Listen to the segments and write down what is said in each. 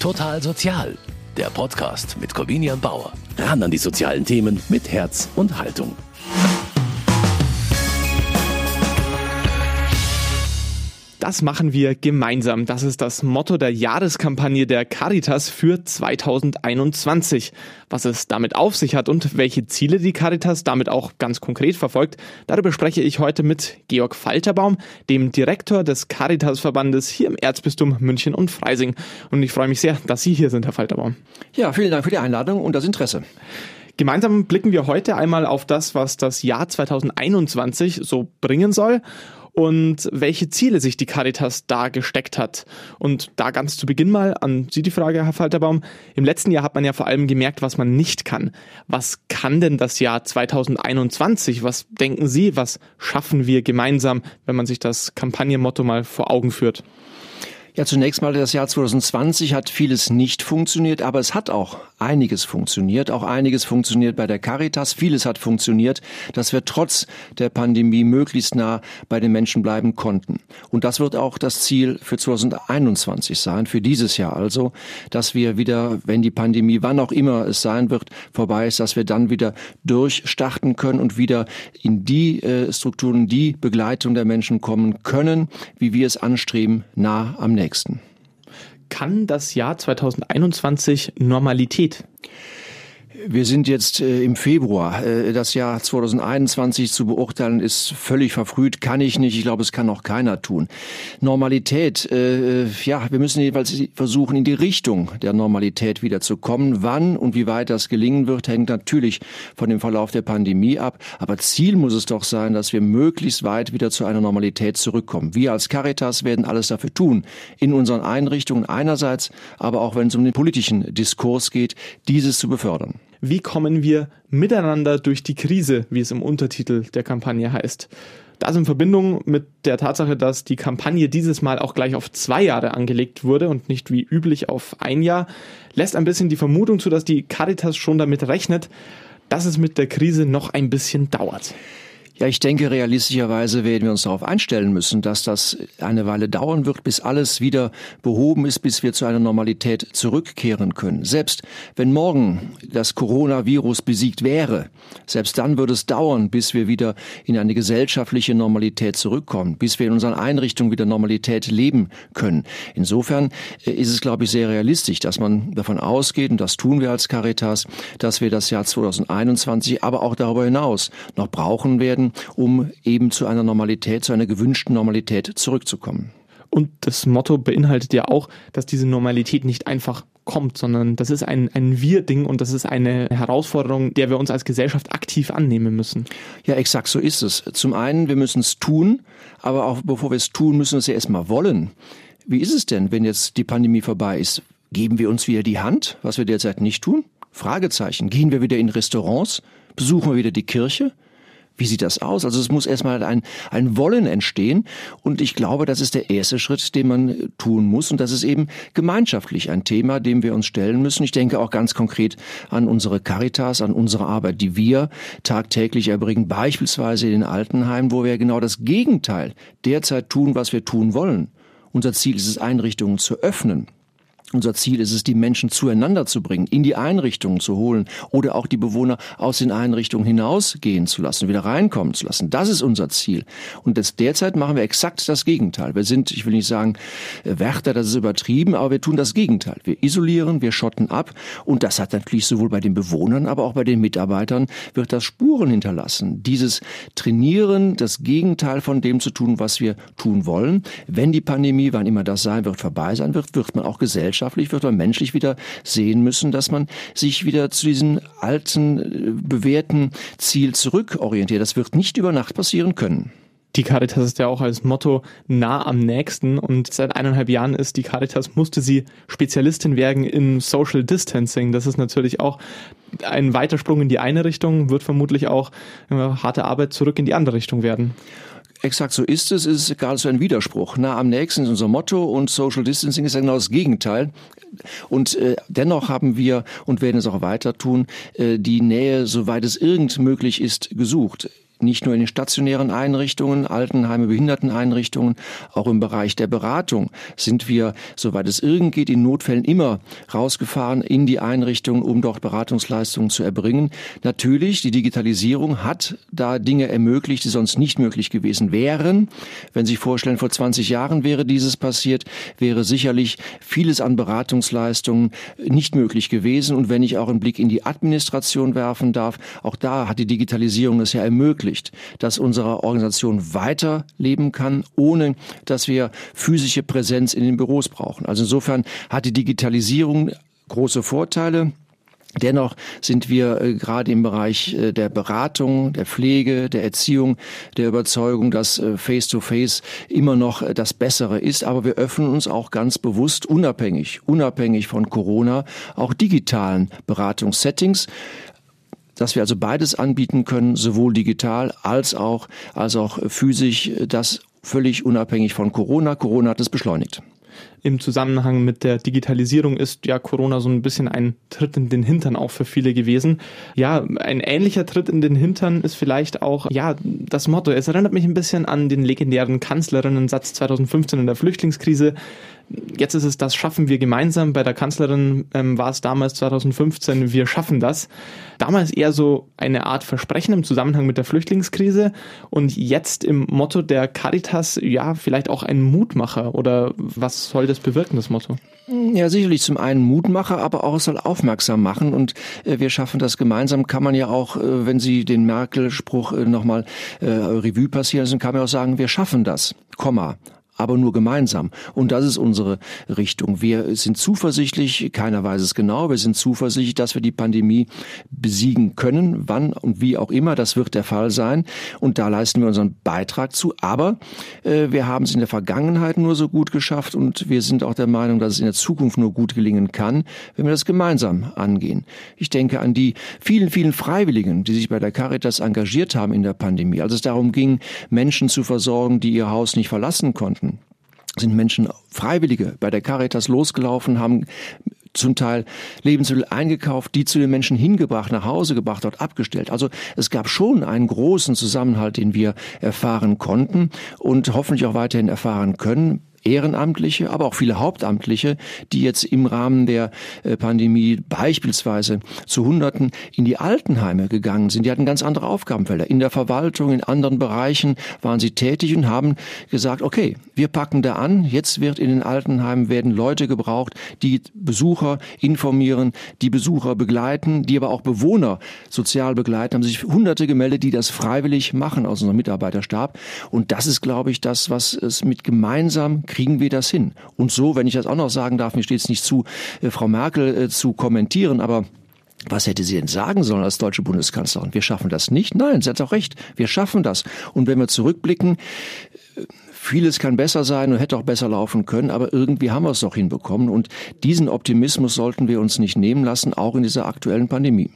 Total Sozial, der Podcast mit Corvinian Bauer. Ran an die sozialen Themen mit Herz und Haltung. Das machen wir gemeinsam. Das ist das Motto der Jahreskampagne der Caritas für 2021. Was es damit auf sich hat und welche Ziele die Caritas damit auch ganz konkret verfolgt, darüber spreche ich heute mit Georg Falterbaum, dem Direktor des Caritas-Verbandes hier im Erzbistum München und Freising. Und ich freue mich sehr, dass Sie hier sind, Herr Falterbaum. Ja, vielen Dank für die Einladung und das Interesse. Gemeinsam blicken wir heute einmal auf das, was das Jahr 2021 so bringen soll und welche Ziele sich die Caritas da gesteckt hat. Und da ganz zu Beginn mal an Sie die Frage, Herr Falterbaum. Im letzten Jahr hat man ja vor allem gemerkt, was man nicht kann. Was kann denn das Jahr 2021? Was denken Sie, was schaffen wir gemeinsam, wenn man sich das Kampagnenmotto mal vor Augen führt? Ja, zunächst mal das Jahr 2020 hat vieles nicht funktioniert, aber es hat auch einiges funktioniert. Auch einiges funktioniert bei der Caritas. Vieles hat funktioniert, dass wir trotz der Pandemie möglichst nah bei den Menschen bleiben konnten. Und das wird auch das Ziel für 2021 sein, für dieses Jahr also, dass wir wieder, wenn die Pandemie, wann auch immer es sein wird, vorbei ist, dass wir dann wieder durchstarten können und wieder in die äh, Strukturen, die Begleitung der Menschen kommen können, wie wir es anstreben, nah am nächsten nächsten. Kann das Jahr 2021 Normalität wir sind jetzt äh, im Februar. Äh, das Jahr 2021 zu beurteilen ist völlig verfrüht, kann ich nicht. Ich glaube, es kann auch keiner tun. Normalität, äh, ja, wir müssen jeweils versuchen, in die Richtung der Normalität wieder zu kommen. Wann und wie weit das gelingen wird, hängt natürlich von dem Verlauf der Pandemie ab. Aber Ziel muss es doch sein, dass wir möglichst weit wieder zu einer Normalität zurückkommen. Wir als Caritas werden alles dafür tun, in unseren Einrichtungen einerseits, aber auch wenn es um den politischen Diskurs geht, dieses zu befördern. Wie kommen wir miteinander durch die Krise, wie es im Untertitel der Kampagne heißt? Das in Verbindung mit der Tatsache, dass die Kampagne dieses Mal auch gleich auf zwei Jahre angelegt wurde und nicht wie üblich auf ein Jahr, lässt ein bisschen die Vermutung zu, dass die Caritas schon damit rechnet, dass es mit der Krise noch ein bisschen dauert. Ja, ich denke, realistischerweise werden wir uns darauf einstellen müssen, dass das eine Weile dauern wird, bis alles wieder behoben ist, bis wir zu einer Normalität zurückkehren können. Selbst wenn morgen das Coronavirus besiegt wäre, selbst dann würde es dauern, bis wir wieder in eine gesellschaftliche Normalität zurückkommen, bis wir in unseren Einrichtungen wieder Normalität leben können. Insofern äh, ist es, glaube ich, sehr realistisch, dass man davon ausgeht, und das tun wir als Caritas, dass wir das Jahr 2021, aber auch darüber hinaus noch brauchen werden, um eben zu einer Normalität, zu einer gewünschten Normalität zurückzukommen. Und das Motto beinhaltet ja auch, dass diese Normalität nicht einfach kommt, sondern das ist ein, ein Wir-Ding und das ist eine Herausforderung, der wir uns als Gesellschaft aktiv annehmen müssen. Ja, exakt so ist es. Zum einen, wir müssen es tun, aber auch bevor wir es tun, müssen wir es ja erstmal wollen. Wie ist es denn, wenn jetzt die Pandemie vorbei ist? Geben wir uns wieder die Hand, was wir derzeit nicht tun? Fragezeichen. Gehen wir wieder in Restaurants? Besuchen wir wieder die Kirche? Wie sieht das aus? Also es muss erstmal ein, ein Wollen entstehen. Und ich glaube, das ist der erste Schritt, den man tun muss. Und das ist eben gemeinschaftlich ein Thema, dem wir uns stellen müssen. Ich denke auch ganz konkret an unsere Caritas, an unsere Arbeit, die wir tagtäglich erbringen, beispielsweise in den Altenheimen, wo wir genau das Gegenteil derzeit tun, was wir tun wollen. Unser Ziel ist es, Einrichtungen zu öffnen unser Ziel ist es, die Menschen zueinander zu bringen, in die Einrichtungen zu holen oder auch die Bewohner aus den Einrichtungen hinausgehen zu lassen, wieder reinkommen zu lassen. Das ist unser Ziel. Und das, derzeit machen wir exakt das Gegenteil. Wir sind, ich will nicht sagen, äh, Wärter, das ist übertrieben, aber wir tun das Gegenteil. Wir isolieren, wir schotten ab und das hat natürlich sowohl bei den Bewohnern, aber auch bei den Mitarbeitern wird das Spuren hinterlassen. Dieses Trainieren, das Gegenteil von dem zu tun, was wir tun wollen. Wenn die Pandemie, wann immer das sein wird, vorbei sein wird, wird man auch Gesellschaft gesellschaftlich wird man menschlich wieder sehen müssen, dass man sich wieder zu diesem alten, äh, bewährten Ziel zurückorientiert. Das wird nicht über Nacht passieren können. Die Caritas ist ja auch als Motto nah am nächsten und seit eineinhalb Jahren ist die Caritas, musste sie Spezialistin werden in Social Distancing. Das ist natürlich auch ein Weitersprung in die eine Richtung, wird vermutlich auch äh, harte Arbeit zurück in die andere Richtung werden. Exakt so ist es. Ist gerade so ein Widerspruch. Nah am nächsten ist unser Motto und Social Distancing ist ja genau das Gegenteil. Und äh, dennoch haben wir und werden es auch weiter tun, äh, die Nähe, soweit es irgend möglich ist, gesucht. Nicht nur in den stationären Einrichtungen, Altenheime, Behinderteneinrichtungen, auch im Bereich der Beratung sind wir, soweit es irgend geht, in Notfällen immer rausgefahren in die Einrichtungen, um dort Beratungsleistungen zu erbringen. Natürlich, die Digitalisierung hat da Dinge ermöglicht, die sonst nicht möglich gewesen wären. Wenn Sie sich vorstellen, vor 20 Jahren wäre dieses passiert, wäre sicherlich vieles an Beratungsleistungen nicht möglich gewesen. Und wenn ich auch einen Blick in die Administration werfen darf, auch da hat die Digitalisierung es ja ermöglicht, dass unsere Organisation weiterleben kann, ohne dass wir physische Präsenz in den Büros brauchen. Also insofern hat die Digitalisierung große Vorteile. Dennoch sind wir äh, gerade im Bereich äh, der Beratung, der Pflege, der Erziehung, der Überzeugung, dass äh, Face-to-Face -face immer noch das Bessere ist. Aber wir öffnen uns auch ganz bewusst unabhängig, unabhängig von Corona, auch digitalen Beratungssettings dass wir also beides anbieten können, sowohl digital als auch, als auch physisch, das völlig unabhängig von Corona. Corona hat es beschleunigt im Zusammenhang mit der Digitalisierung ist ja Corona so ein bisschen ein Tritt in den Hintern auch für viele gewesen. Ja, ein ähnlicher Tritt in den Hintern ist vielleicht auch, ja, das Motto. Es erinnert mich ein bisschen an den legendären Kanzlerinnen-Satz 2015 in der Flüchtlingskrise. Jetzt ist es, das schaffen wir gemeinsam. Bei der Kanzlerin ähm, war es damals 2015, wir schaffen das. Damals eher so eine Art Versprechen im Zusammenhang mit der Flüchtlingskrise und jetzt im Motto der Caritas, ja, vielleicht auch ein Mutmacher oder was soll das bewirken, das Motto? Ja, sicherlich zum einen Mutmacher, aber auch soll aufmerksam machen und äh, wir schaffen das gemeinsam. Kann man ja auch, äh, wenn Sie den Merkel-Spruch äh, nochmal äh, Revue passieren lassen, kann man auch sagen, wir schaffen das, Komma aber nur gemeinsam. Und das ist unsere Richtung. Wir sind zuversichtlich, keiner weiß es genau, wir sind zuversichtlich, dass wir die Pandemie besiegen können, wann und wie auch immer, das wird der Fall sein. Und da leisten wir unseren Beitrag zu. Aber äh, wir haben es in der Vergangenheit nur so gut geschafft und wir sind auch der Meinung, dass es in der Zukunft nur gut gelingen kann, wenn wir das gemeinsam angehen. Ich denke an die vielen, vielen Freiwilligen, die sich bei der Caritas engagiert haben in der Pandemie, als es darum ging, Menschen zu versorgen, die ihr Haus nicht verlassen konnten sind Menschen Freiwillige bei der Caritas losgelaufen, haben zum Teil Lebensmittel eingekauft, die zu den Menschen hingebracht, nach Hause gebracht, dort abgestellt. Also es gab schon einen großen Zusammenhalt, den wir erfahren konnten und hoffentlich auch weiterhin erfahren können. Ehrenamtliche, aber auch viele Hauptamtliche, die jetzt im Rahmen der äh, Pandemie beispielsweise zu Hunderten in die Altenheime gegangen sind. Die hatten ganz andere Aufgabenfelder. In der Verwaltung, in anderen Bereichen waren sie tätig und haben gesagt, okay, wir packen da an. Jetzt wird in den Altenheimen werden Leute gebraucht, die Besucher informieren, die Besucher begleiten, die aber auch Bewohner sozial begleiten. Haben sich Hunderte gemeldet, die das freiwillig machen aus unserem Mitarbeiterstab. Und das ist, glaube ich, das, was es mit gemeinsam kriegen wir das hin? Und so, wenn ich das auch noch sagen darf, mir steht es nicht zu, äh, Frau Merkel äh, zu kommentieren, aber was hätte sie denn sagen sollen als deutsche Bundeskanzlerin? Wir schaffen das nicht? Nein, sie hat auch recht. Wir schaffen das. Und wenn wir zurückblicken, äh, vieles kann besser sein und hätte auch besser laufen können, aber irgendwie haben wir es doch hinbekommen. Und diesen Optimismus sollten wir uns nicht nehmen lassen, auch in dieser aktuellen Pandemie.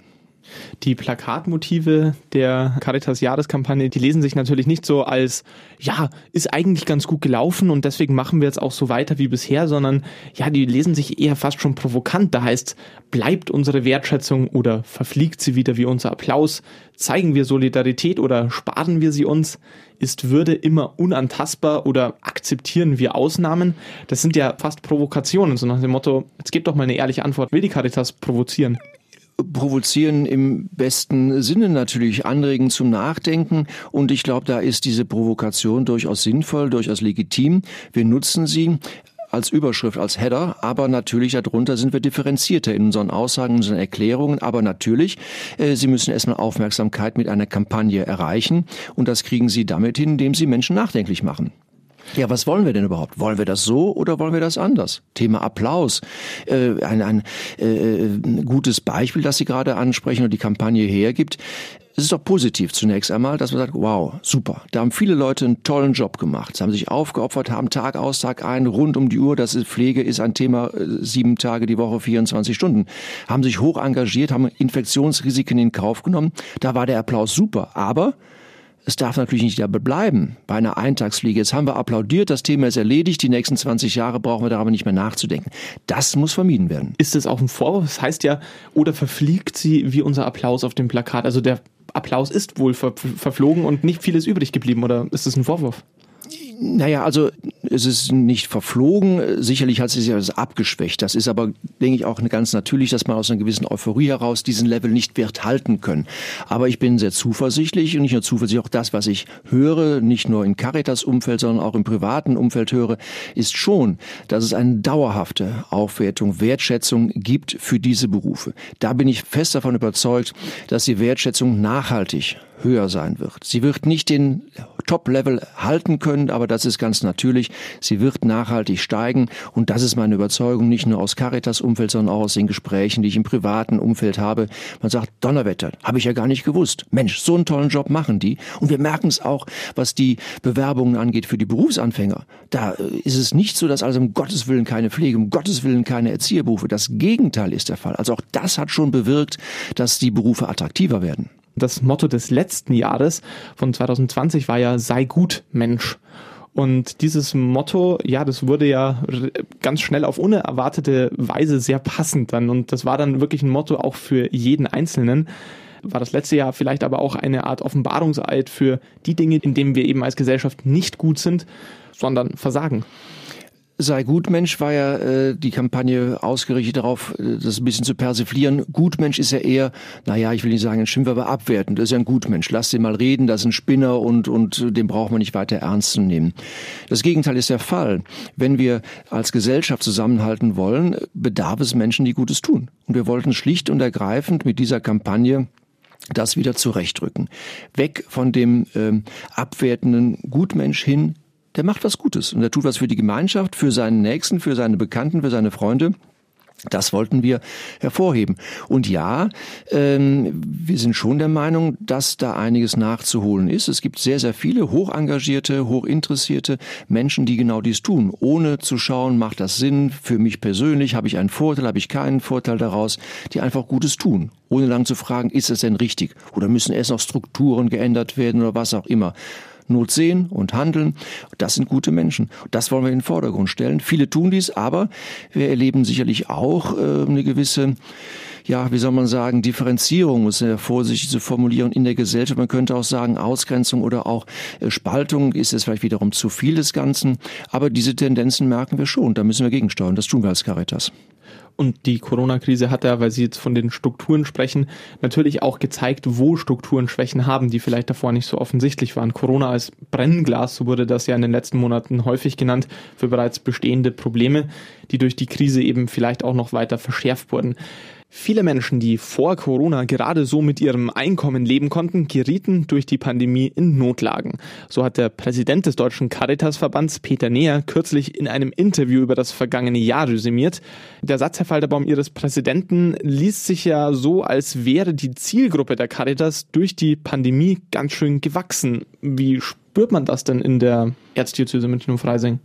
Die Plakatmotive der Caritas Jahreskampagne, die lesen sich natürlich nicht so als, ja, ist eigentlich ganz gut gelaufen und deswegen machen wir jetzt auch so weiter wie bisher, sondern ja, die lesen sich eher fast schon provokant. Da heißt, bleibt unsere Wertschätzung oder verfliegt sie wieder wie unser Applaus? Zeigen wir Solidarität oder sparen wir sie uns? Ist Würde immer unantastbar oder akzeptieren wir Ausnahmen? Das sind ja fast Provokationen, so nach dem Motto, jetzt gebt doch mal eine ehrliche Antwort. Will die Caritas provozieren? Provozieren im besten Sinne natürlich, anregen zum Nachdenken. Und ich glaube, da ist diese Provokation durchaus sinnvoll, durchaus legitim. Wir nutzen sie als Überschrift, als Header, aber natürlich darunter sind wir differenzierter in unseren Aussagen, in unseren Erklärungen, aber natürlich, äh, Sie müssen erstmal Aufmerksamkeit mit einer Kampagne erreichen und das kriegen Sie damit hin, indem Sie Menschen nachdenklich machen. Ja, was wollen wir denn überhaupt? Wollen wir das so oder wollen wir das anders? Thema Applaus. Äh, ein ein äh, gutes Beispiel, das Sie gerade ansprechen und die Kampagne hergibt. Es ist doch positiv zunächst einmal, dass man sagt, wow, super. Da haben viele Leute einen tollen Job gemacht. Sie haben sich aufgeopfert, haben Tag aus, Tag ein, rund um die Uhr. Das ist Pflege ist ein Thema, äh, sieben Tage die Woche, 24 Stunden. Haben sich hoch engagiert, haben Infektionsrisiken in Kauf genommen. Da war der Applaus super. Aber Es darf natürlich nicht dabei bleiben, bei einer Eintagsfliege. Jetzt haben wir applaudiert, das Thema ist erledigt, die nächsten 20 Jahre brauchen wir darüber nicht mehr nachzudenken. Das muss vermieden werden. Ist das auch ein Vorwurf? Das heißt ja, oder verfliegt sie wie unser Applaus auf dem Plakat? Also der Applaus ist wohl ver verflogen und nicht vieles übrig geblieben, oder ist das ein Vorwurf? Naja, also es ist nicht verflogen. Sicherlich hat sich das abgeschwächt. Das ist aber, denke ich, auch ganz natürlich, dass man aus einer gewissen Euphorie heraus diesen Level nicht wird halten können. Aber ich bin sehr zuversichtlich und nicht nur zuversichtlich, auch das, was ich höre, nicht nur im Caritas-Umfeld, sondern auch im privaten Umfeld höre, ist schon, dass es eine dauerhafte Aufwertung, Wertschätzung gibt für diese Berufe. Da bin ich fest davon überzeugt, dass die Wertschätzung nachhaltig höher sein wird. Sie wird nicht den Top-Level halten können, aber das ist ganz natürlich. Sie wird nachhaltig steigen und das ist meine Überzeugung, nicht nur aus Caritas-Umfeld, sondern auch aus den Gesprächen, die ich im privaten Umfeld habe. Man sagt, Donnerwetter, habe ich ja gar nicht gewusst. Mensch, so einen tollen Job machen die. Und wir merken es auch, was die Bewerbungen angeht für die Berufsanfänger. Da äh, ist es nicht so, dass also um Gottes Willen keine Pflege, um Gottes Willen keine Erzieherberufe. Das Gegenteil ist der Fall. Also auch das hat schon bewirkt, dass die Berufe attraktiver werden. Das Motto des letzten Jahres von 2020 war ja sei gut Mensch. Und dieses Motto, ja, das wurde ja ganz schnell auf unerwartete Weise sehr passend dann. Und das war dann wirklich ein Motto auch für jeden Einzelnen. War das letzte Jahr vielleicht aber auch eine Art Offenbarungseid für die Dinge, in denen wir eben als Gesellschaft nicht gut sind, sondern versagen. Sei Gutmensch war ja äh, die Kampagne ausgerichtet darauf, äh, das ein bisschen zu persiflieren. Gutmensch ist ja eher, naja, ich will nicht sagen ein Schimpf, aber abwertend. Das ist ja ein Gutmensch. Lass den mal reden, das ist ein Spinner und, und den braucht man nicht weiter ernst zu nehmen. Das Gegenteil ist der Fall. Wenn wir als Gesellschaft zusammenhalten wollen, bedarf es Menschen, die Gutes tun. Und wir wollten schlicht und ergreifend mit dieser Kampagne das wieder zurechtrücken. Weg von dem ähm, abwertenden Gutmensch hin der macht was Gutes und der tut was für die Gemeinschaft, für seinen Nächsten, für seine Bekannten, für seine Freunde. Das wollten wir hervorheben. Und ja, ähm, wir sind schon der Meinung, dass da einiges nachzuholen ist. Es gibt sehr, sehr viele hochengagierte, hochinteressierte Menschen, die genau dies tun, ohne zu schauen, macht das Sinn für mich persönlich, habe ich einen Vorteil, habe ich keinen Vorteil daraus, die einfach Gutes tun, ohne lang zu fragen, ist es denn richtig oder müssen erst noch Strukturen geändert werden oder was auch immer. Not sehen und handeln. Das sind gute Menschen. Das wollen wir in den Vordergrund stellen. Viele tun dies, aber wir erleben sicherlich auch äh, eine gewisse ja, wie soll man sagen, Differenzierung ist sehr vorsichtig zu formulieren in der Gesellschaft. Man könnte auch sagen, Ausgrenzung oder auch äh, Spaltung ist es vielleicht wiederum zu viel des Ganzen. Aber diese Tendenzen merken wir schon. Da müssen wir gegensteuern. Das tun wir als Caritas. Und die Corona-Krise hat ja, weil Sie jetzt von den Strukturen sprechen, natürlich auch gezeigt, wo Strukturen Schwächen haben, die vielleicht davor nicht so offensichtlich waren. Corona als Brennglas, so wurde das ja in den letzten Monaten häufig genannt, für bereits bestehende Probleme, die durch die Krise eben vielleicht auch noch weiter verschärft wurden. Viele Menschen, die vor Corona gerade so mit ihrem Einkommen leben konnten, gerieten durch die Pandemie in Notlagen. So hat der Präsident des Deutschen Caritas-Verbands Peter Neher kürzlich in einem Interview über das vergangene Jahr resümiert. Der Satz, Herr Falterbaum, Ihres Präsidenten liest sich ja so, als wäre die Zielgruppe der Caritas durch die Pandemie ganz schön gewachsen. Wie spürt man das denn in der Erzdiözese München und Freising?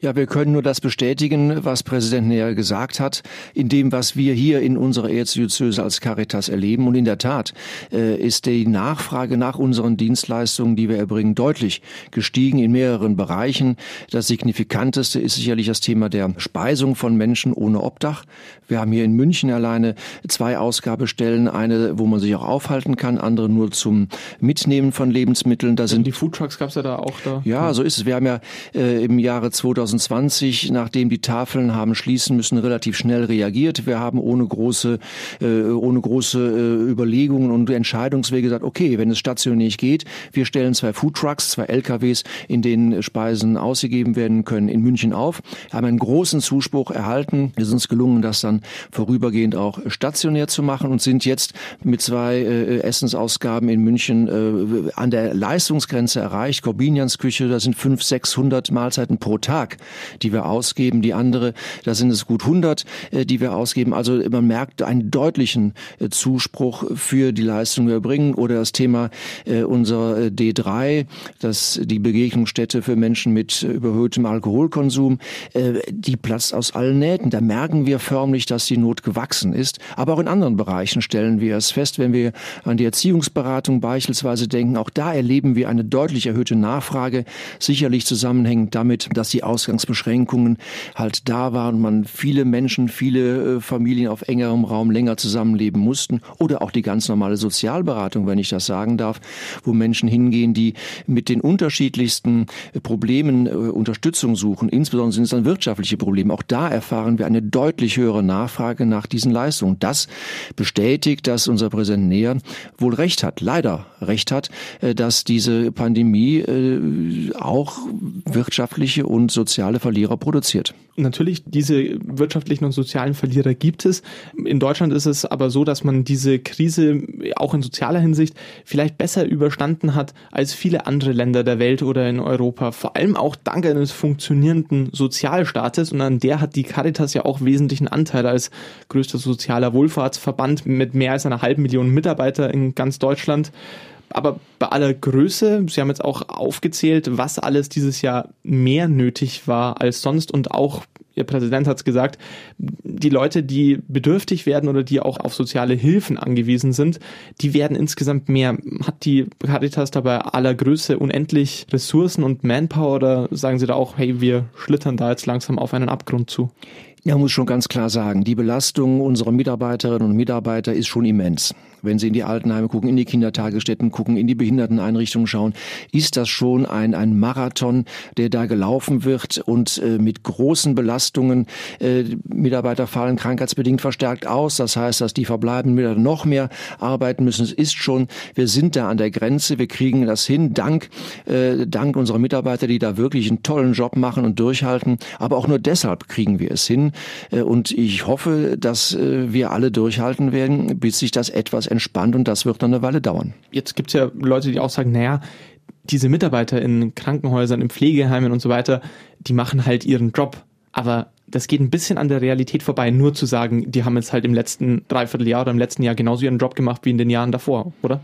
Ja, wir können nur das bestätigen, was Präsident Näher gesagt hat, in dem, was wir hier in unserer Erzdiözese als Caritas erleben. Und in der Tat äh, ist die Nachfrage nach unseren Dienstleistungen, die wir erbringen, deutlich gestiegen in mehreren Bereichen. Das signifikanteste ist sicherlich das Thema der Speisung von Menschen ohne Obdach. Wir haben hier in München alleine zwei Ausgabestellen, eine, wo man sich auch aufhalten kann, andere nur zum Mitnehmen von Lebensmitteln. Da sind die Foodtrucks gab es ja da auch da. Ja, so ist es. Wir haben ja äh, im Jahre 2000 2020, nachdem die Tafeln haben schließen müssen, relativ schnell reagiert. Wir haben ohne große, äh, ohne große äh, Überlegungen und Entscheidungswege gesagt, okay, wenn es stationär nicht geht, wir stellen zwei Foodtrucks, zwei LKWs, in denen Speisen ausgegeben werden können, in München auf. Wir haben einen großen Zuspruch erhalten. Es ist uns gelungen, das dann vorübergehend auch stationär zu machen und sind jetzt mit zwei äh, Essensausgaben in München äh, an der Leistungsgrenze erreicht. Corbinians Küche, da sind 500, 600 Mahlzeiten pro Tag Mark, die wir ausgeben. Die andere, da sind es gut 100, äh, die wir ausgeben. Also man merkt einen deutlichen äh, Zuspruch für die Leistung, die wir bringen. Oder das Thema äh, unserer äh, D3, das die Begegnungsstätte für Menschen mit überhöhtem Alkoholkonsum, die platzt aus allen Nähten. Da merken wir förmlich, dass die Not gewachsen ist. Aber auch in anderen Bereichen stellen wir es fest, wenn wir an die Erziehungsberatung beispielsweise denken. Auch da erleben wir eine deutlich erhöhte Nachfrage, sicherlich zusammenhängend damit, dass die Ausgangsbeschränkungen halt da waren man viele Menschen, viele äh, Familien auf engerem Raum länger zusammenleben mussten oder auch die ganz normale Sozialberatung, wenn ich das sagen darf, wo Menschen hingehen, die mit den unterschiedlichsten äh, Problemen äh, Unterstützung suchen. Insbesondere sind es dann wirtschaftliche Probleme. Auch da erfahren wir eine deutlich höhere Nachfrage nach diesen Leistungen. Das bestätigt, dass unser Präsident Näher wohl recht hat, leider recht hat, dass diese Pandemie auch wirtschaftliche und soziale Verlierer produziert. Natürlich, diese wirtschaftlichen und sozialen Verlierer gibt es. In Deutschland ist es aber so, dass man diese Krise auch in sozialer Hinsicht vielleicht besser überstanden hat als viele andere Länder der Welt oder in Europa. Vor allem auch dank eines funktionierenden Sozialstaates. Und an der hat die Caritas ja auch wesentlichen Anteil als größter sozialer Wohlfahrtsverband mit mehr als einer halben Million Mitarbeiter in ganz Deutschland. Aber bei aller Größe, Sie haben jetzt auch aufgezählt, was alles dieses Jahr mehr nötig war als sonst und auch Ihr Präsident hat es gesagt, die Leute, die bedürftig werden oder die auch auf soziale Hilfen angewiesen sind, die werden insgesamt mehr. Hat die Caritas dabei aller Größe unendlich Ressourcen und Manpower oder sagen Sie da auch, hey, wir schlittern da jetzt langsam auf einen Abgrund zu? Ja, muss schon ganz klar sagen, die Belastung unserer Mitarbeiterinnen und Mitarbeiter ist schon immens. Wenn Sie in die Altenheime gucken, in die Kindertagesstätten gucken, in die Behinderteneinrichtungen schauen, ist das schon ein, ein Marathon, der da gelaufen wird und äh, mit großen Belastungen. Äh, Mitarbeiter fallen krankheitsbedingt verstärkt aus. Das heißt, dass die verbleibenden Mitarbeiter noch mehr arbeiten müssen. Es ist schon, wir sind da an der Grenze. Wir kriegen das hin, dank, äh, dank unserer Mitarbeiter, die da wirklich einen tollen Job machen und durchhalten. Aber auch nur deshalb kriegen wir es hin. Äh, und ich hoffe, dass äh, wir alle durchhalten werden, bis sich das etwas entspannt und das wird dann eine Weile dauern. Jetzt gibt es ja Leute, die auch sagen, naja, diese Mitarbeiter in Krankenhäusern, in Pflegeheimen und so weiter, die machen halt ihren Job. Aber das geht ein bisschen an der Realität vorbei, nur zu sagen, die haben jetzt halt im letzten Dreivierteljahr oder im letzten Jahr genauso ihren Job gemacht wie in den Jahren davor, oder?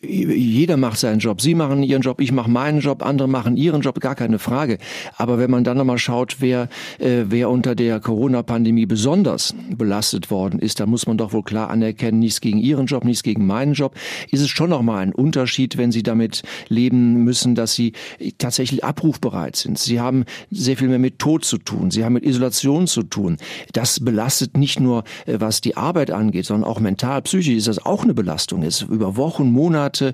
Jeder macht seinen Job. Sie machen ihren Job, ich mache meinen Job, andere machen ihren Job, gar keine Frage. Aber wenn man dann nochmal schaut, wer, äh, wer unter der Corona-Pandemie besonders belastet worden ist, dann muss man doch wohl klar anerkennen, nichts gegen ihren Job, nichts gegen meinen Job, ist es schon nochmal ein Unterschied, wenn sie damit leben müssen, dass sie tatsächlich abrufbereit sind. Sie haben sehr viel mehr mit Tod zu tun, sie haben mit Isolation zu tun. Das belastet nicht nur, äh, was die Arbeit angeht, sondern auch mental, psychisch ist das auch eine Belastung. Jetzt über Wochen, Monate Monate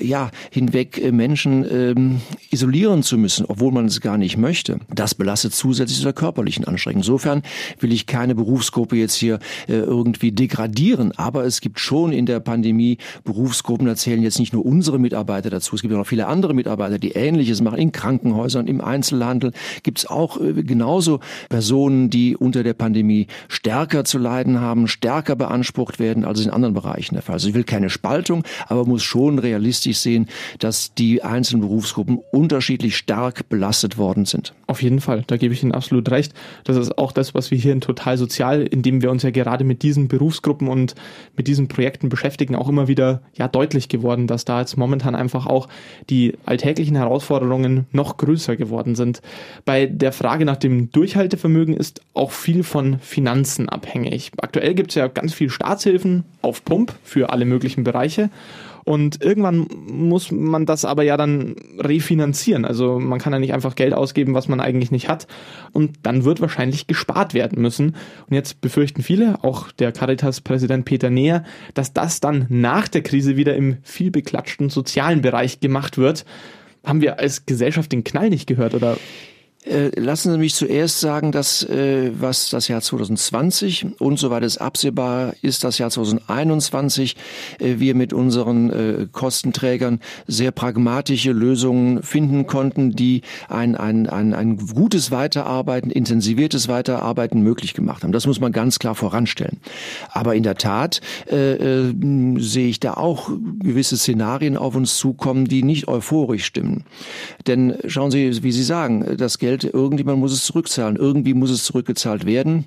ja, hinweg äh, Menschen ähm, isolieren zu müssen, obwohl man es gar nicht möchte, das belastet zusätzlich zu der körperlichen Anstrengung. Insofern will ich keine Berufsgruppe jetzt hier äh, irgendwie degradieren, aber es gibt schon in der Pandemie Berufsgruppen, da zählen jetzt nicht nur unsere Mitarbeiter dazu, es gibt auch noch viele andere Mitarbeiter, die Ähnliches machen. In Krankenhäusern, im Einzelhandel gibt es auch äh, genauso Personen, die unter der Pandemie stärker zu leiden haben, stärker beansprucht werden, als in anderen Bereichen der Fall. Also ich will keine Spaltung, aber muss schon schon realistisch sehen, dass die einzelnen Berufsgruppen unterschiedlich stark belastet worden sind. Auf jeden Fall, da gebe ich Ihnen absolut recht. Das ist auch das, was wir hier in Total Sozial, indem wir uns ja gerade mit diesen Berufsgruppen und mit diesen Projekten beschäftigen, auch immer wieder ja deutlich geworden, dass da jetzt momentan einfach auch die alltäglichen Herausforderungen noch größer geworden sind. Bei der Frage nach dem Durchhaltevermögen ist auch viel von Finanzen abhängig. Aktuell gibt es ja ganz viel Staatshilfen auf Pump für alle möglichen Bereiche. Und irgendwann muss man das aber ja dann refinanzieren. Also man kann ja nicht einfach Geld ausgeben, was man eigentlich nicht hat. Und dann wird wahrscheinlich gespart werden müssen. Und jetzt befürchten viele, auch der Caritas-Präsident Peter Neher, dass das dann nach der Krise wieder im vielbeklatschten sozialen Bereich gemacht wird. Haben wir als Gesellschaft den Knall nicht gehört oder lassen Sie mich zuerst sagen, dass äh, was das Jahr 2020 und soweit es absehbar ist, das Jahr 2021, äh, wir mit unseren äh, Kostenträgern sehr pragmatische Lösungen finden konnten, die ein, ein, ein, ein gutes Weiterarbeiten, intensiviertes Weiterarbeiten möglich gemacht haben. Das muss man ganz klar voranstellen. Aber in der Tat äh, äh, sehe ich da auch gewisse Szenarien auf uns zukommen, die nicht euphorisch stimmen. Denn schauen Sie, wie Sie sagen, das Geld Geld, irgendjemand muss es zurückzahlen, irgendwie muss es zurückgezahlt werden.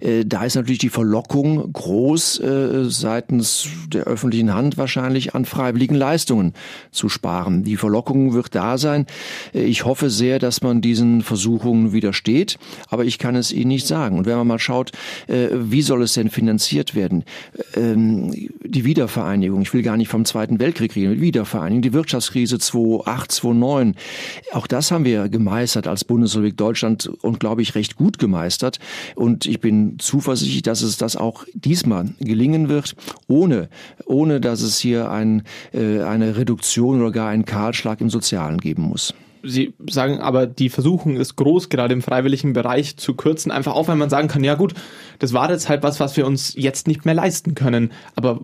Äh, da ist natürlich die Verlockung groß, äh, seitens der öffentlichen Hand wahrscheinlich an freiwilligen Leistungen zu sparen. Die Verlockung wird da sein. Äh, ich hoffe sehr, dass man diesen Versuchungen widersteht, aber ich kann es Ihnen nicht sagen. Und wenn man mal schaut, wie soll es denn finanziert werden? Ähm, die Wiedervereinigung, ich will gar nicht vom Zweiten Weltkrieg reden, die Wiedervereinigung, die Wirtschaftskrise 2008, 2009, auch das haben wir gemeistert als Bundesrepublik Deutschland und glaube ich recht gut gemeistert. Und ich bin zuversichtlich, dass es das auch diesmal gelingen wird, ohne, ohne dass es hier ein, äh, eine Reduktion oder gar einen Kahlschlag im Sozialen geben muss. Sie sagen aber, die Versuchung ist groß, gerade im freiwilligen Bereich zu kürzen, einfach auch, wenn man sagen kann, ja gut, das war jetzt halt was, was wir uns jetzt nicht mehr leisten können. Aber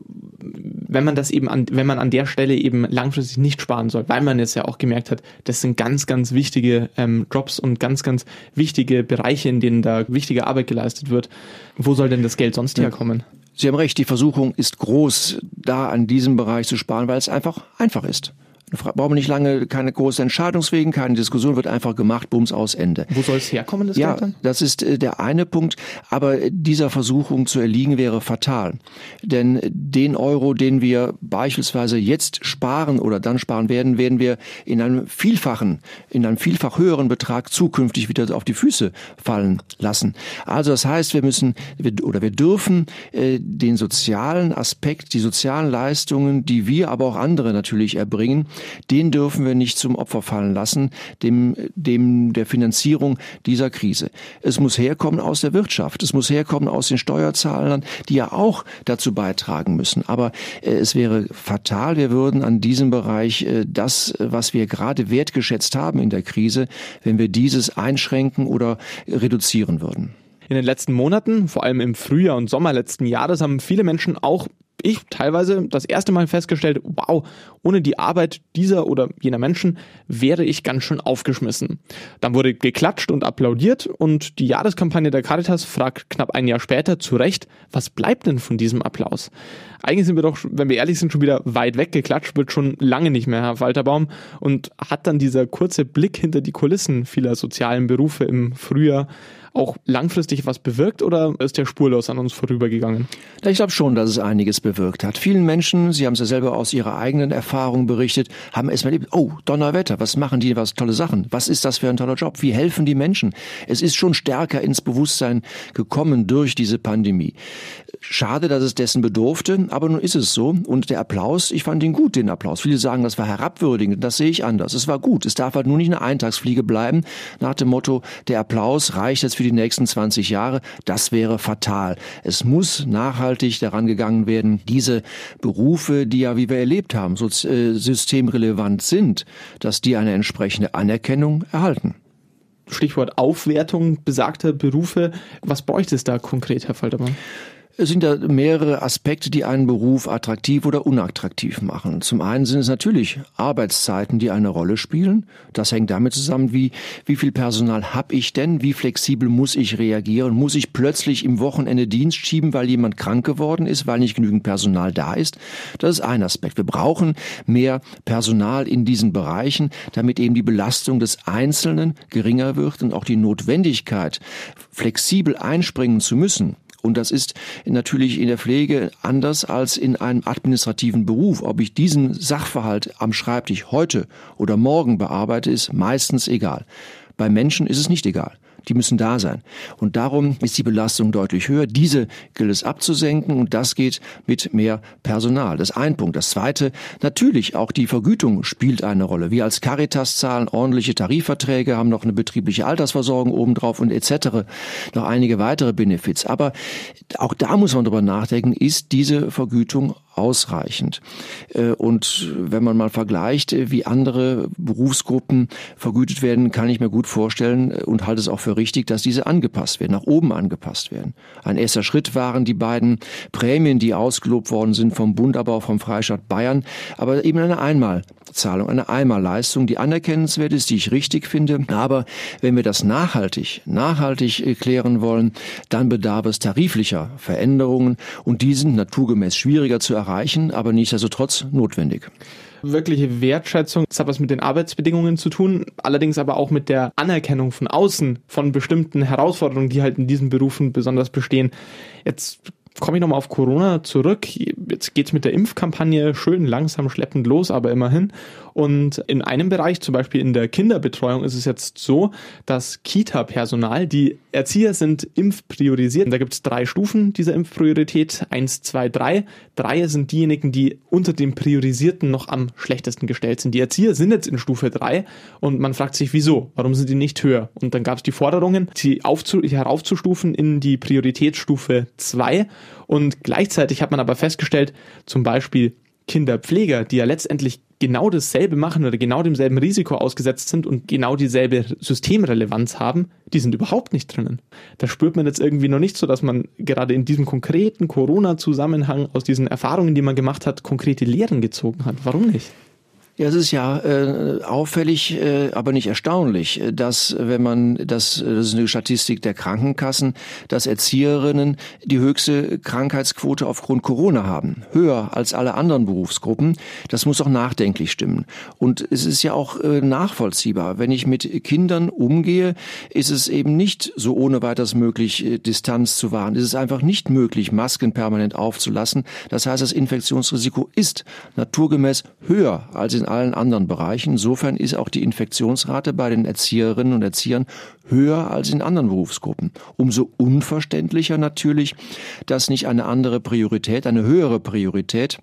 wenn man das eben an, wenn man an der Stelle eben langfristig nicht sparen soll, weil man jetzt ja auch gemerkt hat, das sind ganz, ganz wichtige ähm, Jobs und ganz, ganz wichtige Bereiche, in denen da wichtige Arbeit geleistet wird. Wo soll denn das Geld sonst herkommen? Sie haben recht, die Versuchung ist groß, da an diesem Bereich zu sparen, weil es einfach einfach ist. Brauchen wir nicht lange, keine große Entscheidungswegen, keine Diskussion, wird einfach gemacht, Bums aus Ende. Wo soll es herkommen, das ja, dann? das ist äh, der eine Punkt, aber dieser Versuchung zu erliegen wäre fatal. Denn den Euro, den wir beispielsweise jetzt sparen oder dann sparen werden, werden wir in einem vielfachen, in einem vielfach höheren Betrag zukünftig wieder auf die Füße fallen lassen. Also das heißt, wir müssen oder wir dürfen äh, den sozialen Aspekt, die sozialen Leistungen, die wir, aber auch andere natürlich erbringen, den dürfen wir nicht zum Opfer fallen lassen, dem, dem der Finanzierung dieser Krise. Es muss herkommen aus der Wirtschaft, es muss herkommen aus den Steuerzahlern, die ja auch dazu beitragen müssen. Aber äh, es wäre fatal, wir würden an diesem Bereich äh, das, was wir gerade wertgeschätzt haben in der Krise, wenn wir dieses einschränken oder reduzieren würden. In den letzten Monaten, vor allem im Frühjahr und Sommer letzten Jahres, haben viele Menschen auch ich teilweise das erste Mal festgestellt, wow, ohne die Arbeit dieser oder jener Menschen wäre ich ganz schön aufgeschmissen. Dann wurde geklatscht und applaudiert und die Jahreskampagne der Caritas fragt knapp ein Jahr später zu Recht, was bleibt denn von diesem Applaus? Eigentlich sind wir doch, wenn wir ehrlich sind, schon wieder weit weggeklatscht, wird schon lange nicht mehr, Herr Walterbaum. Und hat dann dieser kurze Blick hinter die Kulissen vieler sozialen Berufe im Frühjahr auch langfristig was bewirkt oder ist der spurlos an uns vorübergegangen? Ich glaube schon, dass es einiges bewirkt hat. Vielen Menschen, Sie haben es ja selber aus Ihrer eigenen Erfahrung berichtet, haben erstmal erlebt, oh, Donnerwetter, was machen die, was tolle Sachen? Was ist das für ein toller Job? Wie helfen die Menschen? Es ist schon stärker ins Bewusstsein gekommen durch diese Pandemie. Schade, dass es dessen bedurfte, aber nun ist es so. Und der Applaus, ich fand ihn gut, den Applaus. Viele sagen, das war herabwürdigend, das sehe ich anders. Es war gut. Es darf halt nur nicht eine Eintagsfliege bleiben, nach dem Motto, der Applaus reicht jetzt für die nächsten 20 Jahre. Das wäre fatal. Es muss nachhaltig daran gegangen werden, diese Berufe, die ja, wie wir erlebt haben, so, äh, systemrelevant sind, dass die eine entsprechende Anerkennung erhalten. Stichwort Aufwertung besagter Berufe. Was bräuchte es da konkret, Herr Faltermann? Es sind da mehrere Aspekte, die einen Beruf attraktiv oder unattraktiv machen. Zum einen sind es natürlich Arbeitszeiten, die eine Rolle spielen. Das hängt damit zusammen, wie, wie viel Personal habe ich denn? Wie flexibel muss ich reagieren? Muss ich plötzlich im Wochenende Dienst schieben, weil jemand krank geworden ist, weil nicht genügend Personal da ist? Das ist ein Aspekt. Wir brauchen mehr Personal in diesen Bereichen, damit eben die Belastung des Einzelnen geringer wird und auch die Notwendigkeit, flexibel einspringen zu müssen, und das ist natürlich in der Pflege anders als in einem administrativen Beruf. Ob ich diesen Sachverhalt am Schreibtisch heute oder morgen bearbeite, ist meistens egal. Bei Menschen ist es nicht egal. Die müssen da sein. Und darum ist die Belastung deutlich höher. Diese gilt es abzusenken und das geht mit mehr Personal. Das ist ein Punkt. Das zweite, natürlich auch die Vergütung spielt eine Rolle. Wir als Caritas zahlen ordentliche Tarifverträge, haben noch eine betriebliche Altersversorgung obendrauf und etc. Noch einige weitere Benefits. Aber auch da muss man drüber nachdenken, ist diese Vergütung ausreichend. Äh, und wenn man mal vergleicht, äh, wie andere Berufsgruppen vergütet werden, kann ich mir gut vorstellen äh, und halte es auch für richtig, dass diese angepasst werden, nach oben angepasst werden. Ein erster Schritt waren die beiden Prämien, die ausgelobt worden sind vom Bund, aber auch vom Freistaat Bayern, aber eben eine Einmalzahlung, eine Einmalleistung, die anerkennenswert ist, die ich richtig finde. Aber wenn wir das nachhaltig, nachhaltig klären wollen, dann bedarf es tariflicher Veränderungen und die sind naturgemäß schwieriger zu erreichen erreichen, aber nichtsdestotrotz notwendig. wirkliche Wertschätzung. Das hat was mit den Arbeitsbedingungen zu tun, allerdings aber auch mit der Anerkennung von außen von bestimmten Herausforderungen, die halt in diesen Berufen besonders bestehen. Jetzt komme ich nochmal auf Corona zurück. Jetzt geht's mit der Impfkampagne schön langsam schleppend los, aber immerhin. Und in einem Bereich, zum Beispiel in der Kinderbetreuung, ist es jetzt so, dass Kita-Personal, die Erzieher sind impfpriorisiert. Da gibt es drei Stufen dieser Impfpriorität. Eins, zwei, drei. Drei sind diejenigen, die unter dem Priorisierten noch am schlechtesten gestellt sind. Die Erzieher sind jetzt in Stufe drei und man fragt sich, wieso? Warum sind die nicht höher? Und dann gab es die Forderungen, sie aufzu heraufzustufen in die Prioritätsstufe zwei. Und gleichzeitig hat man aber festgestellt, zum Beispiel Kinderpfleger, die ja letztendlich genau dasselbe machen oder genau demselben Risiko ausgesetzt sind und genau dieselbe Systemrelevanz haben, die sind überhaupt nicht drinnen. Da spürt man jetzt irgendwie noch nicht so, dass man gerade in diesem konkreten Corona-Zusammenhang aus diesen Erfahrungen, die man gemacht hat, konkrete Lehren gezogen hat. Warum nicht? Ja, es ist ja äh, auffällig, äh, aber nicht erstaunlich, dass wenn man das, das ist eine Statistik der Krankenkassen, dass Erzieherinnen die höchste Krankheitsquote aufgrund Corona haben, höher als alle anderen Berufsgruppen. Das muss auch nachdenklich stimmen. Und es ist ja auch äh, nachvollziehbar, wenn ich mit Kindern umgehe, ist es eben nicht so ohne weiteres möglich, äh, Distanz zu wahren. Es ist einfach nicht möglich, Masken permanent aufzulassen. Das heißt, das Infektionsrisiko ist naturgemäß höher als in allen anderen Bereichen. Insofern ist auch die Infektionsrate bei den Erzieherinnen und Erziehern höher als in anderen Berufsgruppen. Umso unverständlicher natürlich, dass nicht eine andere Priorität, eine höhere Priorität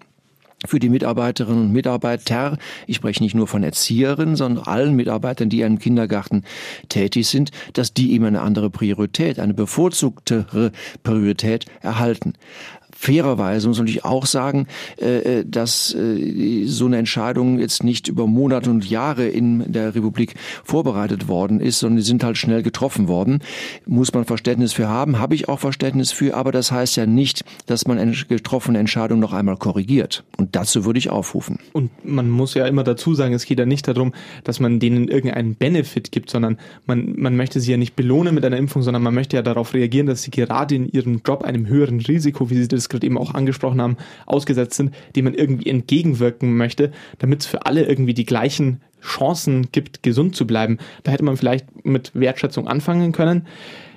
für die Mitarbeiterinnen und Mitarbeiter, ich spreche nicht nur von Erzieherinnen, sondern allen Mitarbeitern, die im Kindergarten tätig sind, dass die eben eine andere Priorität, eine bevorzugtere Priorität erhalten fairerweise muss man natürlich auch sagen, äh, äh, dass äh, so eine Entscheidung jetzt nicht über Monate und Jahre in der Republik vorbereitet worden ist, sondern die sind halt schnell getroffen worden. Muss man Verständnis für haben, habe ich auch Verständnis für, aber das heißt ja nicht, dass man eine getroffene Entscheidung noch einmal korrigiert. Und dazu würde ich aufrufen. Und man muss ja immer dazu sagen, es geht ja nicht darum, dass man denen irgendeinen Benefit gibt, sondern man, man möchte sie ja nicht belohnen mit einer Impfung, sondern man möchte ja darauf reagieren, dass sie gerade in ihrem Job einem höheren Risiko, wie sie das gerade eben auch angesprochen haben, ausgesetzt sind, dem man irgendwie entgegenwirken möchte, damit es für alle irgendwie die gleichen Chancen gibt, gesund zu bleiben. Da hätte man vielleicht mit Wertschätzung anfangen können.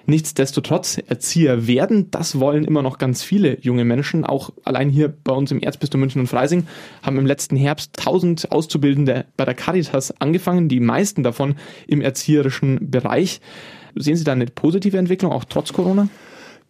Nichtsdestotrotz, Erzieher werden, das wollen immer noch ganz viele junge Menschen. Auch allein hier bei uns im Erzbistum München und Freising haben im letzten Herbst 1000 Auszubildende bei der Caritas angefangen, die meisten davon im erzieherischen Bereich. Sehen Sie da eine positive Entwicklung, auch trotz Corona?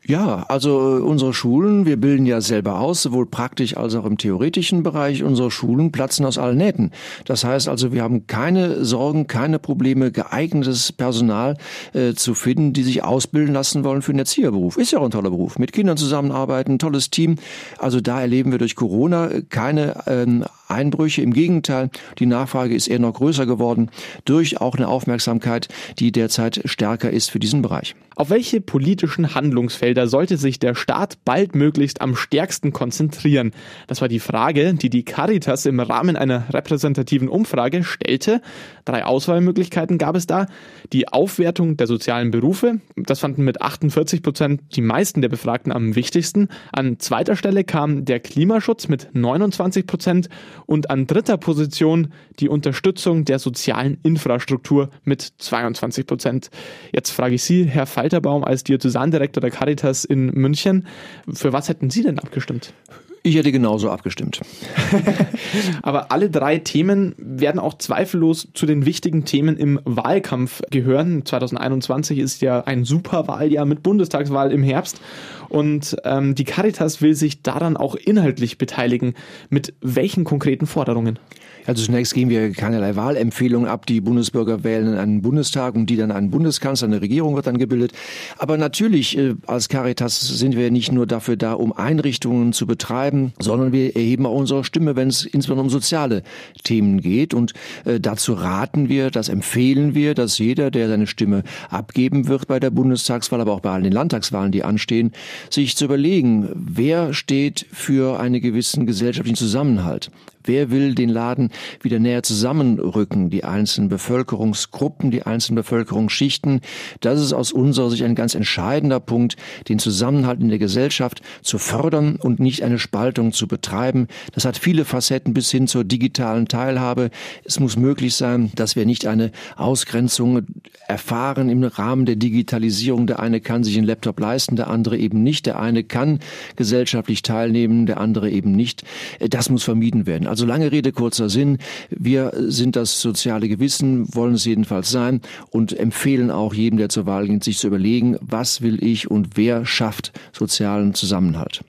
Ja, also äh, unsere Schulen, wir bilden ja selber aus, sowohl praktisch als auch im theoretischen Bereich. Unsere Schulen platzen aus allen Nähten. Das heißt also, wir haben keine Sorgen, keine Probleme, geeignetes Personal äh, zu finden, die sich ausbilden lassen wollen für den Erzieherberuf. Ist ja auch ein toller Beruf. Mit Kindern zusammenarbeiten, tolles Team. Also da erleben wir durch Corona keine ähm, Einbrüche. Im Gegenteil, die Nachfrage ist eher noch größer geworden durch auch eine Aufmerksamkeit, die derzeit stärker ist für diesen Bereich. Auf welche politischen Handlungsfelder sollte sich der Staat baldmöglichst am stärksten konzentrieren? Das war die Frage, die die Caritas im Rahmen einer repräsentativen Umfrage stellte. Drei Auswahlmöglichkeiten gab es da. Die Aufwertung der sozialen Berufe, das fanden mit 48 Prozent die meisten der Befragten am wichtigsten. An zweiter Stelle kam der Klimaschutz mit 29 Prozent und an dritter Position die Unterstützung der sozialen Infrastruktur mit 22 Prozent. Jetzt frage ich Sie, Herr Falterbaum, als Diözesandirektor der Caritas in München, für was hätten Sie denn abgestimmt? Ich hätte genauso abgestimmt. Aber alle drei Themen werden auch zweifellos zu den wichtigen Themen im Wahlkampf gehören. 2021 ist ja ein Superwahljahr mit Bundestagswahl im Herbst. Und ähm, die Caritas will sich daran auch inhaltlich beteiligen. Mit welchen konkreten Forderungen? Also zunächst geben wir keinerlei Wahlempfehlungen ab. Die Bundesbürger wählen einen Bundestag und die dann einen Bundeskanzler, eine Regierung wird dann gebildet. Aber natürlich, äh, als Caritas sind wir nicht nur dafür da, um Einrichtungen zu betreiben, sondern wir erheben auch unsere Stimme, wenn es insbesondere um soziale Themen geht. Und äh, dazu raten wir, das empfehlen wir, dass jeder, der seine Stimme abgeben wird bei der Bundestagswahl, aber auch bei allen den Landtagswahlen, die anstehen, sich zu überlegen, wer steht für einen gewissen gesellschaftlichen Zusammenhalt? Wer will den Laden wieder näher zusammenrücken, die einzelnen Bevölkerungsgruppen, die einzelnen Bevölkerungsschichten? Das ist aus unserer Sicht ein ganz entscheidender Punkt, den Zusammenhalt in der Gesellschaft zu fördern und nicht eine Spaltung zu betreiben. Das hat viele Facetten bis hin zur digitalen Teilhabe. Es muss möglich sein, dass wir nicht eine Ausgrenzung erfahren im Rahmen der Digitalisierung. Der eine kann sich einen Laptop leisten, der andere eben nicht. Der eine kann gesellschaftlich teilnehmen, der andere eben nicht. Das muss vermieden werden. Also lange Rede, kurzer Sinn. Wir sind das soziale Gewissen, wollen es jedenfalls sein und empfehlen auch jedem, der zur Wahl geht, sich zu überlegen, was will ich und wer schafft sozialen Zusammenhalt.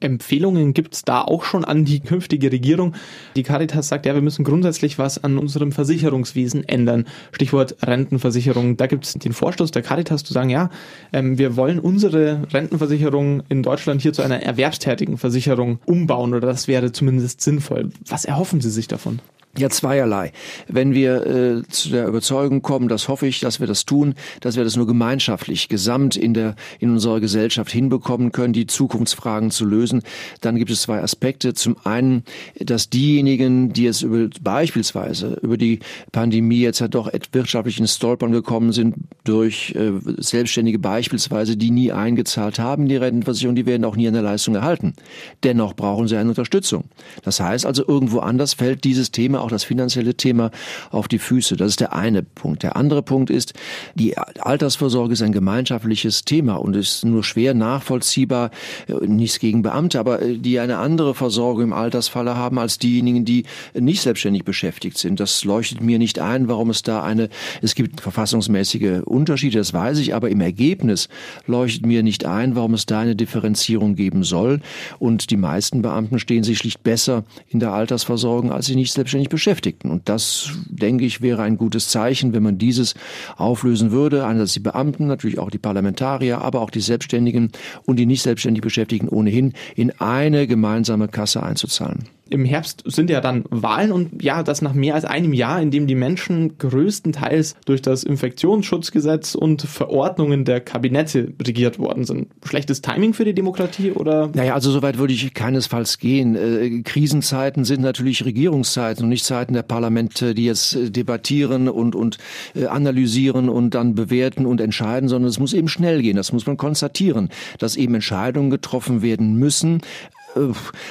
Empfehlungen gibt es da auch schon an die künftige Regierung. Die Caritas sagt, ja, wir müssen grundsätzlich was an unserem Versicherungswesen ändern. Stichwort Rentenversicherung. Da gibt es den Vorstoß der Caritas zu sagen, ja, ähm, wir wollen unsere Rentenversicherung in Deutschland hier zu einer erwerbstätigen Versicherung umbauen oder das wäre zumindest sinnvoll. Was erhoffen Sie sich davon? Ja, zweierlei. Wenn wir äh, zu der Überzeugung kommen, das hoffe ich, dass wir das tun, dass wir das nur gemeinschaftlich, gesamt in der in unserer Gesellschaft hinbekommen können, die Zukunftsfragen zu lösen, dann gibt es zwei Aspekte. Zum einen, dass diejenigen, die jetzt über, beispielsweise über die Pandemie jetzt ja doch wirtschaftlich ins Stolpern gekommen sind durch äh, Selbstständige beispielsweise, die nie eingezahlt haben die Rentenversicherung, die werden auch nie eine Leistung erhalten. Dennoch brauchen sie eine Unterstützung. Das heißt also, irgendwo anders fällt dieses Thema auch das finanzielle Thema auf die Füße. Das ist der eine Punkt. Der andere Punkt ist, die Altersvorsorge ist ein gemeinschaftliches Thema und ist nur schwer nachvollziehbar, äh, nichts gegen Beamte, aber äh, die eine andere Versorgung im Altersfalle haben als diejenigen, die nicht selbstständig beschäftigt sind. Das leuchtet mir nicht ein, warum es da eine, es gibt verfassungsmäßige Unterschiede, das weiß ich, aber im Ergebnis leuchtet mir nicht ein, warum es da eine Differenzierung geben soll. Und die meisten Beamten stehen sich schlicht besser in der Altersversorgung, als sie nicht selbstständig Beschäftigten. Und das, denke ich, wäre ein gutes Zeichen, wenn man dieses auflösen würde. Einerseits die Beamten, natürlich auch die Parlamentarier, aber auch die Selbstständigen und die nicht selbstständig Beschäftigten ohnehin in eine gemeinsame Kasse einzuzahlen im Herbst sind ja dann Wahlen und ja, das nach mehr als einem Jahr, in dem die Menschen größtenteils durch das Infektionsschutzgesetz und Verordnungen der Kabinette regiert worden sind. Schlechtes Timing für die Demokratie oder? Naja, also soweit würde ich keinesfalls gehen. Äh, Krisenzeiten sind natürlich Regierungszeiten und nicht Zeiten der Parlamente, die jetzt äh, debattieren und, und äh, analysieren und dann bewerten und entscheiden, sondern es muss eben schnell gehen. Das muss man konstatieren, dass eben Entscheidungen getroffen werden müssen,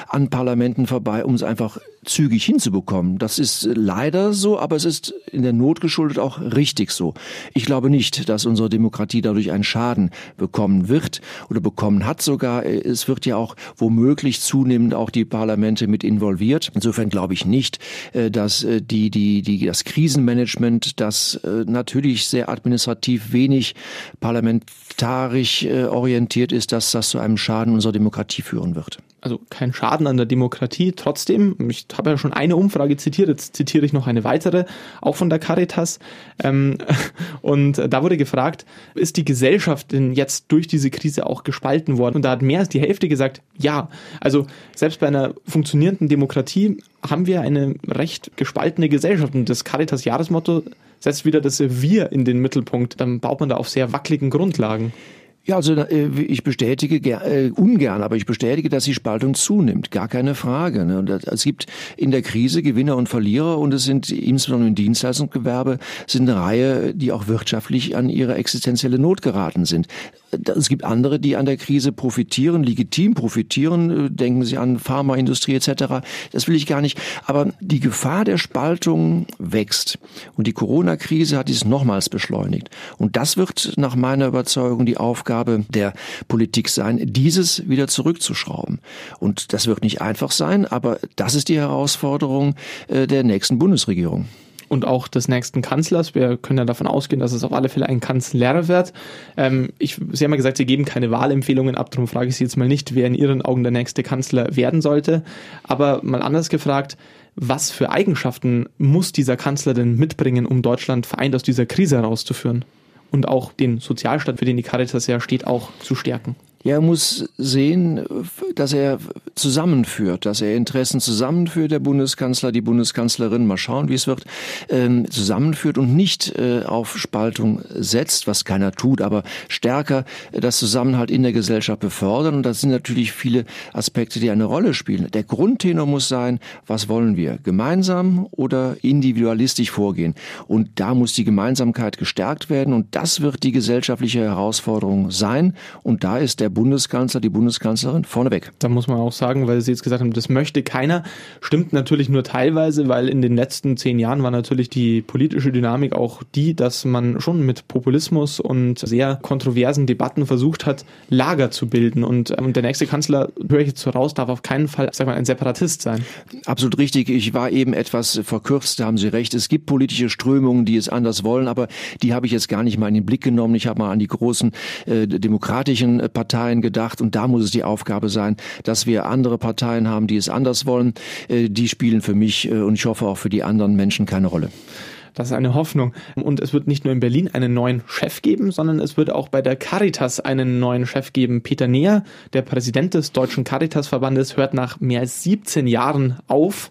an Parlamenten vorbei, um es einfach zügig hinzubekommen. Das ist leider so, aber es ist in der Not geschuldet auch richtig so. Ich glaube nicht, dass unsere Demokratie dadurch einen Schaden bekommen wird oder bekommen hat sogar. Es wird ja auch womöglich zunehmend auch die Parlamente mit involviert. Insofern glaube ich nicht, äh, dass äh, die, die, die, das Krisenmanagement, das natürlich sehr administrativ wenig parlamentarisch orientiert ist, dass das zu einem Schaden unserer Demokratie führen wird also kein Schaden an der Demokratie. Trotzdem, ich habe ja schon eine Umfrage zitiert, jetzt zitiere ich noch eine weitere, auch von der Caritas. Ähm, und da wurde gefragt, ist die Gesellschaft denn jetzt durch diese Krise auch gespalten worden? Und da hat mehr als die Hälfte gesagt, ja. Also selbst bei einer funktionierenden Demokratie haben wir eine recht gespaltene Gesellschaft. Und das Caritas-Jahresmotto setzt wieder das Wir in den Mittelpunkt. Dann baut man da auf sehr wackeligen Grundlagen. Ja, also äh, ich bestätige äh, ungern, aber ich bestätige, dass die Spaltung zunimmt. Gar keine Frage. Ne? Und es gibt in der Krise Gewinner und Verlierer und es sind insbesondere im Dienstleistungsgewerbe sind eine Reihe, die auch wirtschaftlich an ihre existenzielle Not geraten sind. Es gibt andere, die an der Krise profitieren, legitim profitieren. Äh, denken Sie an Pharmaindustrie etc. Das will ich gar nicht. Aber die Gefahr der Spaltung wächst. Und die Corona-Krise hat dies nochmals beschleunigt. Und das wird nach meiner Überzeugung die Aufgabe der Politik sein, dieses wieder zurückzuschrauben. Und das wird nicht einfach sein, aber das ist die Herausforderung äh, der nächsten Bundesregierung und auch des nächsten Kanzlers. Wir können ja davon ausgehen, dass es auf alle Fälle ein Kanzler wird. Ähm, ich, Sie haben ja gesagt, Sie geben keine Wahlempfehlungen ab, darum frage ich Sie jetzt mal nicht, wer in Ihren Augen der nächste Kanzler werden sollte. Aber mal anders gefragt, was für Eigenschaften muss dieser Kanzler denn mitbringen, um Deutschland vereint aus dieser Krise herauszuführen? Und auch den Sozialstaat, für den die Caritas ja steht, auch zu stärken? Ja, er muss sehen, dass er zusammenführt, dass er Interessen zusammenführt, der Bundeskanzler, die Bundeskanzlerin, mal schauen, wie es wird, ähm, zusammenführt und nicht äh, auf Spaltung setzt, was keiner tut, aber stärker das Zusammenhalt in der Gesellschaft befördern. Und das sind natürlich viele Aspekte, die eine Rolle spielen. Der Grundtenor muss sein, was wollen wir? Gemeinsam oder individualistisch vorgehen? Und da muss die Gemeinsamkeit gestärkt werden und das wird die gesellschaftliche Herausforderung sein. Und da ist der Bundeskanzler, die Bundeskanzlerin vorneweg. Da muss man auch sagen, weil Sie jetzt gesagt haben, das möchte keiner, stimmt natürlich nur teilweise, weil in den letzten zehn Jahren war natürlich die politische Dynamik auch die, dass man schon mit Populismus und sehr kontroversen Debatten versucht hat, Lager zu bilden. Und, und ähm, der nächste Kanzler, höre ich jetzt raus, darf auf keinen Fall, sag mal, ein Separatist sein. Absolut richtig. Ich war eben etwas verkürzt, da haben Sie recht. Es gibt politische Strömungen, die es anders wollen, aber die habe ich jetzt gar nicht mal in den Blick genommen. Ich habe mal an die großen äh, demokratischen Parteien Parteien gedacht und da muss es die Aufgabe sein, dass wir andere Parteien haben, die es anders wollen. Äh, die spielen für mich äh, und ich hoffe auch für die anderen Menschen keine Rolle. Das ist eine Hoffnung. Und es wird nicht nur in Berlin einen neuen Chef geben, sondern es wird auch bei der Caritas einen neuen Chef geben. Peter Neher, der Präsident des Deutschen Caritas-Verbandes, hört nach mehr als 17 Jahren auf.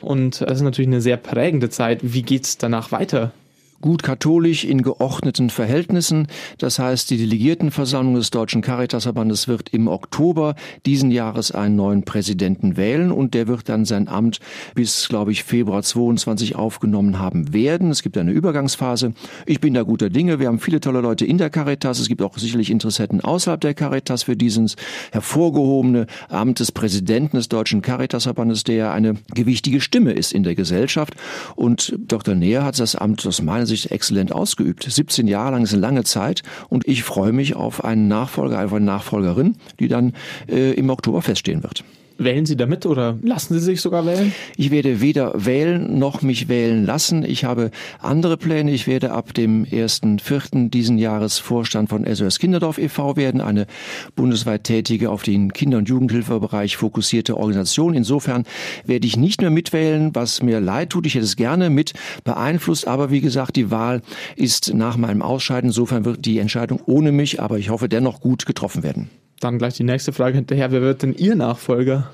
Und das ist natürlich eine sehr prägende Zeit. Wie geht's danach weiter? Gut katholisch in geordneten Verhältnissen. Das heißt, die Delegiertenversammlung des Deutschen Caritasverbandes wird im Oktober diesen Jahres einen neuen Präsidenten wählen und der wird dann sein Amt bis, glaube ich, Februar 22 aufgenommen haben werden. Es gibt eine Übergangsphase. Ich bin da guter Dinge. Wir haben viele tolle Leute in der Caritas. Es gibt auch sicherlich Interessenten außerhalb der Caritas für dieses hervorgehobene Amt des Präsidenten des Deutschen Caritasverbandes, der eine gewichtige Stimme ist in der Gesellschaft. Und Dr. Neher hat das Amt aus meiner Sicht sich exzellent ausgeübt. 17 Jahre lang ist eine lange Zeit und ich freue mich auf einen Nachfolger, auf eine Nachfolgerin, die dann äh, im Oktober feststehen wird. Wählen Sie damit oder lassen Sie sich sogar wählen? Ich werde weder wählen noch mich wählen lassen. Ich habe andere Pläne. Ich werde ab dem 1.4. diesen Jahres Vorstand von SOS Kinderdorf e.V. werden, eine bundesweit tätige, auf den Kinder- und Jugendhilfebereich fokussierte Organisation. Insofern werde ich nicht mehr mitwählen, was mir leid tut. Ich hätte es gerne mit beeinflusst, aber wie gesagt, die Wahl ist nach meinem Ausscheiden. Insofern wird die Entscheidung ohne mich, aber ich hoffe dennoch gut getroffen werden. Dann gleich die nächste Frage hinterher. Wer wird denn Ihr Nachfolger?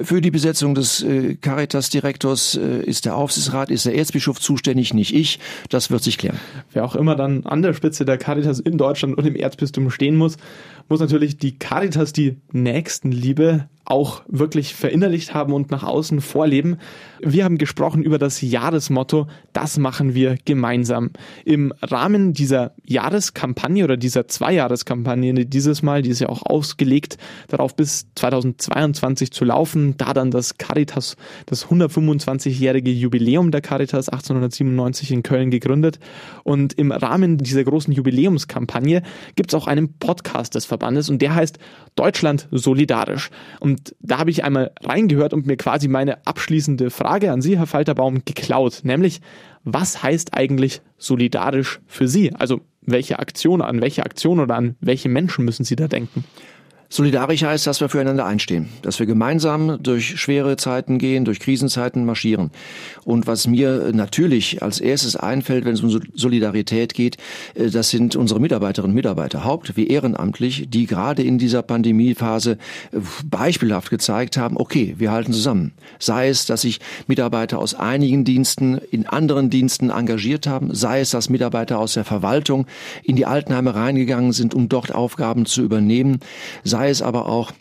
Für die Besetzung des äh, Caritas-Direktors äh, ist der Aufsichtsrat, ist der Erzbischof zuständig, nicht ich. Das wird sich klären. Wer auch immer dann an der Spitze der Caritas in Deutschland und im Erzbistum stehen muss, muss natürlich die Caritas, die Nächstenliebe, auch wirklich verinnerlicht haben und nach außen vorleben. Wir haben gesprochen über das Jahresmotto, das machen wir gemeinsam. Im Rahmen dieser Jahreskampagne oder dieser Zweijahreskampagne dieses Mal, die ist ja auch ausgelegt, darauf bis 2022 zu laufen, da dann das Caritas, das 125-jährige Jubiläum der Caritas 1897 in Köln gegründet. Und im Rahmen dieser großen Jubiläumskampagne gibt es auch einen Podcast des Verbandes und der heißt Deutschland solidarisch. Und da habe ich einmal reingehört und mir quasi meine abschließende Frage an Sie, Herr Falterbaum, geklaut, nämlich was heißt eigentlich solidarisch für Sie? Also welche Aktion, an welche Aktion oder an welche Menschen müssen Sie da denken? Solidarisch heißt, dass wir füreinander einstehen, dass wir gemeinsam durch schwere Zeiten gehen, durch Krisenzeiten marschieren. Und was mir natürlich als erstes einfällt, wenn es um Solidarität geht, äh, das sind unsere Mitarbeiterinnen und Mitarbeiter, haupt- wie ehrenamtlich, die gerade in dieser Pandemiephase äh, beispielhaft gezeigt haben, okay, wir halten zusammen. Sei es, dass sich Mitarbeiter aus einigen Diensten in anderen Diensten engagiert haben, sei es, dass Mitarbeiter aus der Verwaltung in die Altenheime reingegangen sind, um dort Aufgaben zu übernehmen, sei es aber auch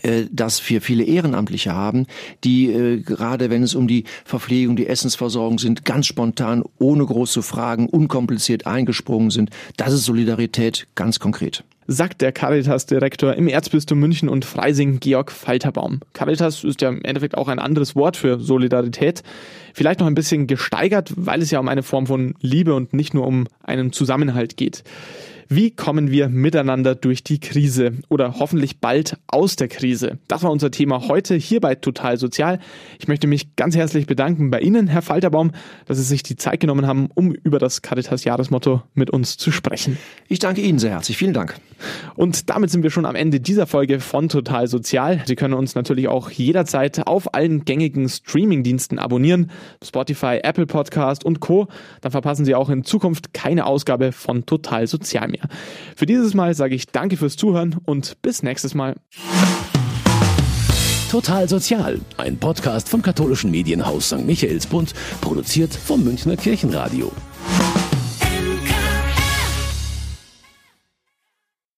äh, dass wir viele Ehrenamtliche haben, die äh, gerade wenn es um die Verpflegung, die Essensversorgung sind, ganz spontan, ohne große Fragen, unkompliziert eingesprungen sind. Das ist Solidarität ganz konkret. Sagt der Caritas-Direktor im Erzbistum München und Freising, Georg Falterbaum. Caritas ist ja im Endeffekt auch ein anderes Wort für Solidarität. Vielleicht noch ein bisschen gesteigert, weil es ja um eine Form von Liebe und nicht nur um einen Zusammenhalt geht. Wie kommen wir miteinander durch die Krise oder hoffentlich bald aus der Krise? Das war unser Thema heute hier bei Total Sozial. Ich möchte mich ganz herzlich bedanken bei Ihnen, Herr Falterbaum, dass Sie sich die Zeit genommen haben, um über das Caritas Jahresmotto mit uns zu sprechen. Ich danke Ihnen sehr herzlich. Vielen Dank. Und damit sind wir schon am Ende dieser Folge von Total Sozial. Sie können uns natürlich auch jederzeit auf allen gängigen Streamingdiensten abonnieren, Spotify, Apple Podcast und Co. Dann verpassen Sie auch in Zukunft keine Ausgabe von Total Sozial mehr. Für dieses Mal sage ich danke fürs Zuhören und bis nächstes Mal. Total Sozial, ein Podcast vom katholischen Medienhaus St. Michaelsbund, produziert vom Münchner Kirchenradio.